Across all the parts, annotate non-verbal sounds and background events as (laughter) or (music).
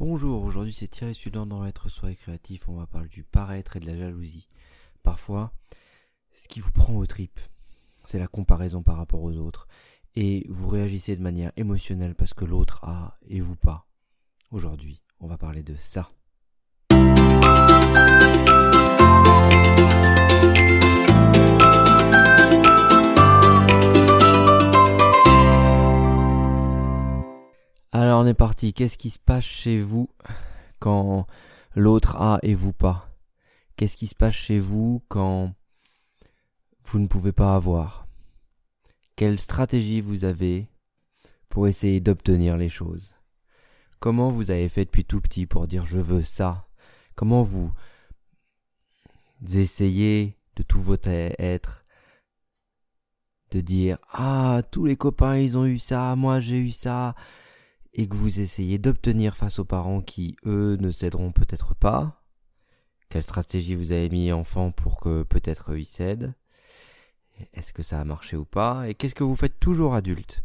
Bonjour, aujourd'hui c'est Thierry Student dans Être Soi et Créatif. On va parler du paraître et de la jalousie. Parfois, ce qui vous prend aux tripes, c'est la comparaison par rapport aux autres. Et vous réagissez de manière émotionnelle parce que l'autre a et vous pas. Aujourd'hui, on va parler de ça. Qu'est-ce qui se passe chez vous quand l'autre a et vous pas? Qu'est-ce qui se passe chez vous quand vous ne pouvez pas avoir? Quelle stratégie vous avez pour essayer d'obtenir les choses? Comment vous avez fait depuis tout petit pour dire je veux ça? Comment vous essayez de tout votre être de dire ah tous les copains ils ont eu ça, moi j'ai eu ça, et que vous essayez d'obtenir face aux parents qui, eux, ne céderont peut-être pas. Quelle stratégie vous avez mis enfant pour que peut-être eux, ils cèdent? Est-ce que ça a marché ou pas? Et qu'est-ce que vous faites toujours adulte?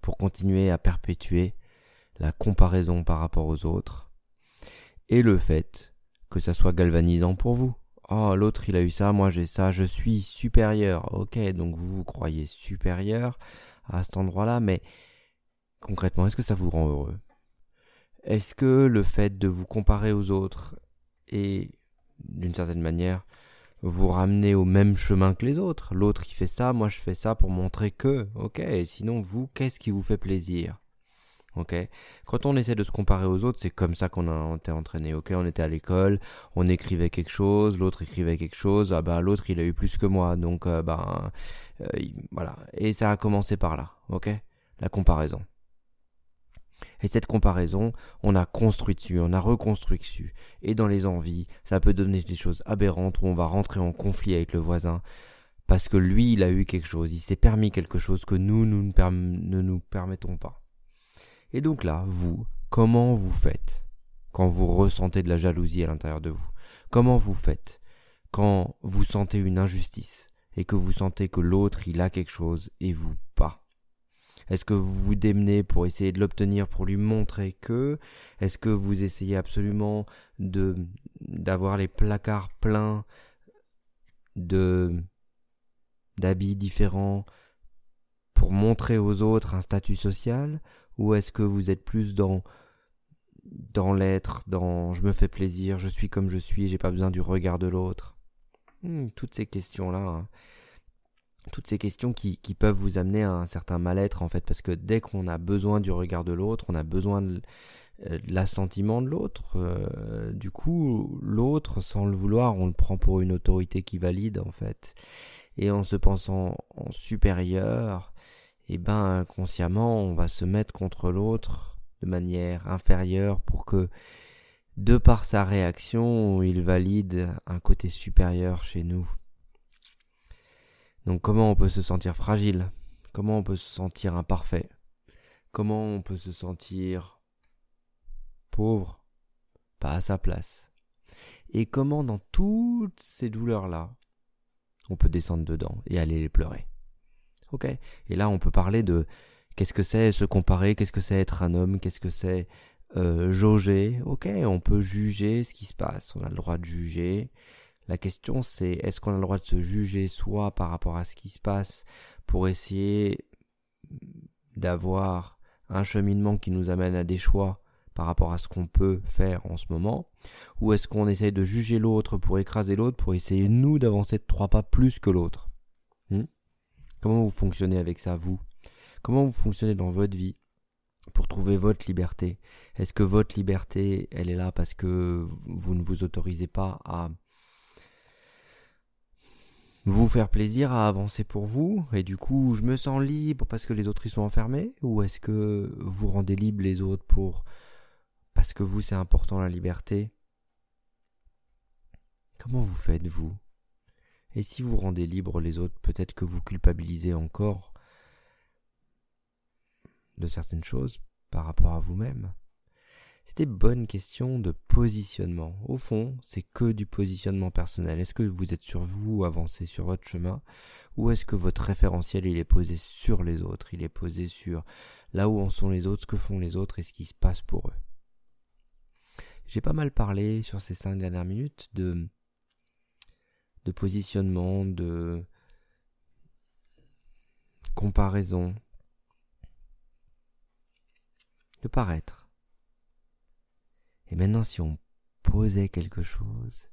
Pour continuer à perpétuer la comparaison par rapport aux autres et le fait que ça soit galvanisant pour vous. Oh, l'autre il a eu ça, moi j'ai ça, je suis supérieur. Ok, donc vous vous croyez supérieur à cet endroit-là, mais concrètement, est-ce que ça vous rend heureux? Est-ce que le fait de vous comparer aux autres et d'une certaine manière vous ramener au même chemin que les autres? L'autre il fait ça, moi je fais ça pour montrer que, ok, sinon vous, qu'est-ce qui vous fait plaisir? Ok? Quand on essaie de se comparer aux autres, c'est comme ça qu'on a été entraîné. Ok, on était à l'école, on écrivait quelque chose, l'autre écrivait quelque chose. Ah ben l'autre il a eu plus que moi, donc euh, ben euh, voilà. Et ça a commencé par là. Ok, la comparaison. Et cette comparaison, on a construit dessus, on a reconstruit dessus. Et dans les envies, ça peut donner des choses aberrantes où on va rentrer en conflit avec le voisin parce que lui, il a eu quelque chose, il s'est permis quelque chose que nous, nous ne, nous permettons pas. Et donc là, vous, comment vous faites quand vous ressentez de la jalousie à l'intérieur de vous? Comment vous faites quand vous sentez une injustice et que vous sentez que l'autre, il a quelque chose et vous est-ce que vous vous démenez pour essayer de l'obtenir, pour lui montrer que? Est-ce que vous essayez absolument d'avoir les placards pleins de d'habits différents pour montrer aux autres un statut social? Ou est-ce que vous êtes plus dans dans l'être, dans je me fais plaisir, je suis comme je suis, j'ai pas besoin du regard de l'autre? Hmm, toutes ces questions là. Hein toutes ces questions qui, peuvent vous amener à un certain mal-être en fait parce que dès qu'on a besoin du regard de l'autre on a besoin de, euh, l'assentiment de l'autre euh, du coup l'autre sans le vouloir on le prend pour une autorité qui valide en fait. Et en se pensant en supérieur et eh ben inconsciemment on va se mettre contre l'autre de manière inférieure pour que de par sa réaction il valide un côté supérieur chez nous donc comment on peut se sentir fragile? Comment on peut se sentir imparfait? Comment on peut se sentir pauvre? Pas à sa place. Et comment dans toutes ces douleurs-là, on peut descendre dedans et aller les pleurer? Ok? Et là on peut parler de qu'est-ce que c'est se comparer, qu'est-ce que c'est être un homme, qu'est-ce que c'est euh, jauger. Ok, on peut juger ce qui se passe, on a le droit de juger. La question c'est est-ce qu'on a le droit de se juger soi par rapport à ce qui se passe pour essayer d'avoir un cheminement qui nous amène à des choix par rapport à ce qu'on peut faire en ce moment? Ou est-ce qu'on essaye de juger l'autre pour écraser l'autre, pour essayer nous d'avancer trois pas plus que l'autre? Hmm? Comment vous fonctionnez avec ça, vous? Comment vous fonctionnez dans votre vie pour trouver votre liberté? Est-ce que votre liberté, elle est là parce que vous ne vous autorisez pas à vous faire plaisir à avancer pour vous et du coup je me sens libre parce que les autres y sont enfermés ou est-ce que vous rendez libre les autres pour parce que vous c'est important la liberté? Comment vous faites vous? Et si vous rendez libre les autres, peut-être que vous culpabilisez encore de certaines choses par rapport à vous-même c'est des bonnes questions de positionnement. Au fond, c'est que du positionnement personnel. Est-ce que vous êtes sur vous, avancez sur votre chemin, ou est-ce que votre référentiel il est posé sur les autres, il est posé sur là où en sont les autres, ce que font les autres et ce qui se passe pour eux. J'ai pas mal parlé sur ces cinq dernières minutes de positionnement, de comparaison, de paraître. Et maintenant, si on posait quelque chose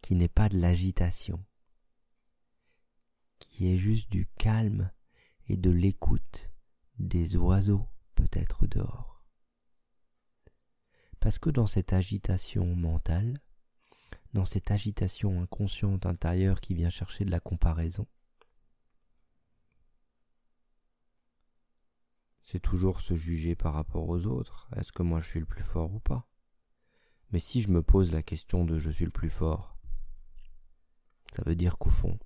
qui n'est pas de l'agitation, qui est juste du calme et de l'écoute des oiseaux peut-être dehors. Parce que dans cette agitation mentale, dans cette agitation inconsciente intérieure qui vient chercher de la comparaison, c'est toujours se juger par rapport aux autres. Est-ce que moi je suis le plus fort ou pas? Mais si je me pose la question de je suis le plus fort, ça veut dire qu'au fond,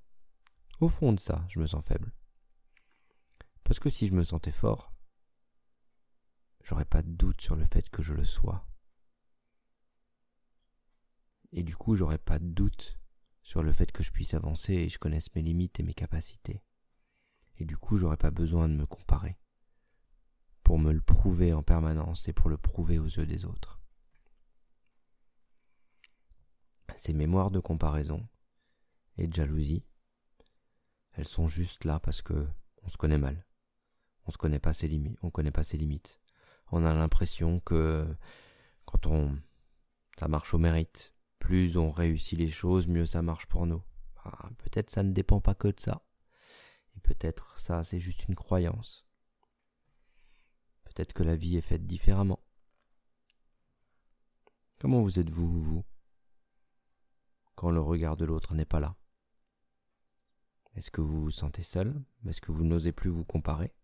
au fond de ça, je me sens faible. Parce que si je me sentais fort, j'aurais pas de doute sur le fait que je le sois. Et du coup, j'aurais pas de doute sur le fait que je puisse avancer et je connaisse mes limites et mes capacités. Et du coup, j'aurais pas besoin de me comparer pour me le prouver en permanence et pour le prouver aux yeux des autres. Ces mémoires de comparaison et de jalousie, elles sont juste là parce que on se connaît mal. On se connaît pas ses limites, on connaît pas ses limites. On a l'impression que quand on ça marche au mérite, plus on réussit les choses, mieux ça marche pour nous. Ah, peut-être ça ne dépend pas que de ça. Et peut-être ça c'est juste une croyance. Peut-être que la vie est faite différemment. Comment vous êtes-vous, vous, quand le regard de l'autre n'est pas là Est-ce que vous vous sentez seul? Est-ce que vous n'osez plus vous comparer?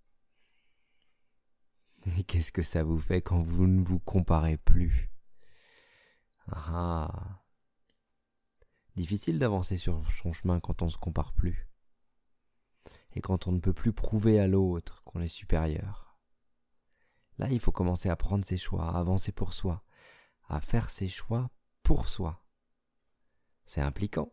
(laughs) Et qu'est-ce que ça vous fait quand vous ne vous comparez plus? Ah Difficile d'avancer sur son chemin quand on ne se compare plus. Et quand on ne peut plus prouver à l'autre qu'on est supérieur. Là, il faut commencer à prendre ses choix, à avancer pour soi, à faire ses choix pour soi. C'est impliquant.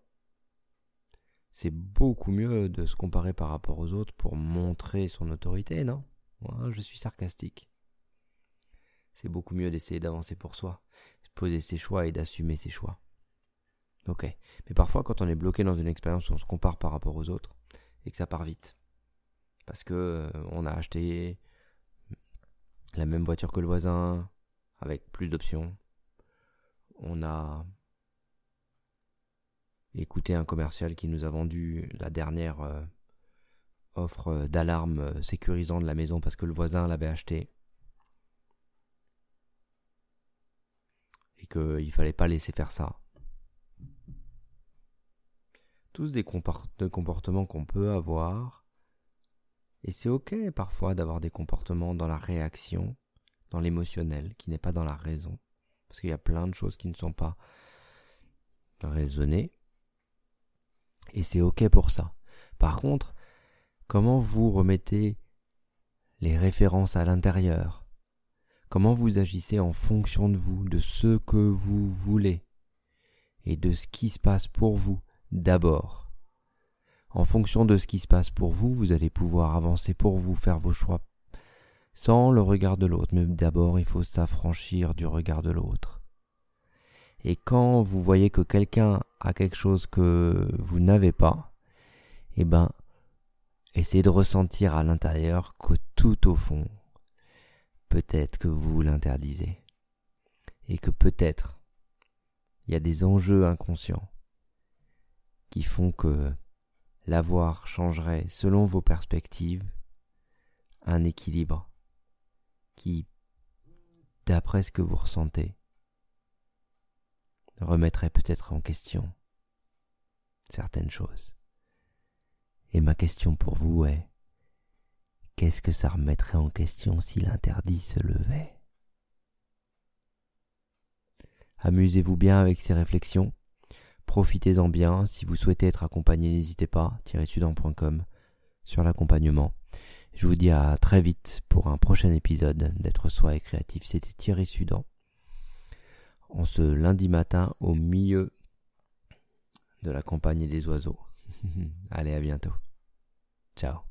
C'est beaucoup mieux de se comparer par rapport aux autres pour montrer son autorité, non? Moi, je suis sarcastique. C'est beaucoup mieux d'essayer d'avancer pour soi, de poser ses choix et d'assumer ses choix. Ok. Mais parfois, quand on est bloqué dans une expérience où on se compare par rapport aux autres, et que ça part vite, parce que euh, on a acheté la même voiture que le voisin, avec plus d'options. On a écouté un commercial qui nous a vendu la dernière euh, offre d'alarme euh, sécurisant de la maison parce que le voisin l'avait acheté. Et qu'il ne fallait pas laisser faire ça. Tous des comportements qu'on peut avoir et c'est ok parfois d'avoir des comportements dans la réaction, dans l'émotionnel, qui n'est pas dans la raison. Parce qu'il y a plein de choses qui ne sont pas raisonnées. Et c'est ok pour ça. Par contre, comment vous remettez les références à l'intérieur? Comment vous agissez en fonction de vous, de ce que vous voulez et de ce qui se passe pour vous d'abord? En fonction de ce qui se passe pour vous, vous allez pouvoir avancer pour vous, faire vos choix sans le regard de l'autre. Mais d'abord, il faut s'affranchir du regard de l'autre. Et quand vous voyez que quelqu'un a quelque chose que vous n'avez pas, eh ben, essayez de ressentir à l'intérieur que tout au fond, peut-être que vous l'interdisez. Et que peut-être, il y a des enjeux inconscients qui font que L'avoir changerait, selon vos perspectives, un équilibre qui, d'après ce que vous ressentez, remettrait peut-être en question certaines choses. Et ma question pour vous est, qu'est-ce que ça remettrait en question si l'interdit se levait? Amusez-vous bien avec ces réflexions. Profitez-en bien. Si vous souhaitez être accompagné, n'hésitez pas. sudan.com sur l'accompagnement. Je vous dis à très vite pour un prochain épisode d'être soi et créatif. C'était Thierry Sudan. En ce lundi matin au milieu de la campagne des oiseaux. (laughs) Allez, à bientôt. Ciao.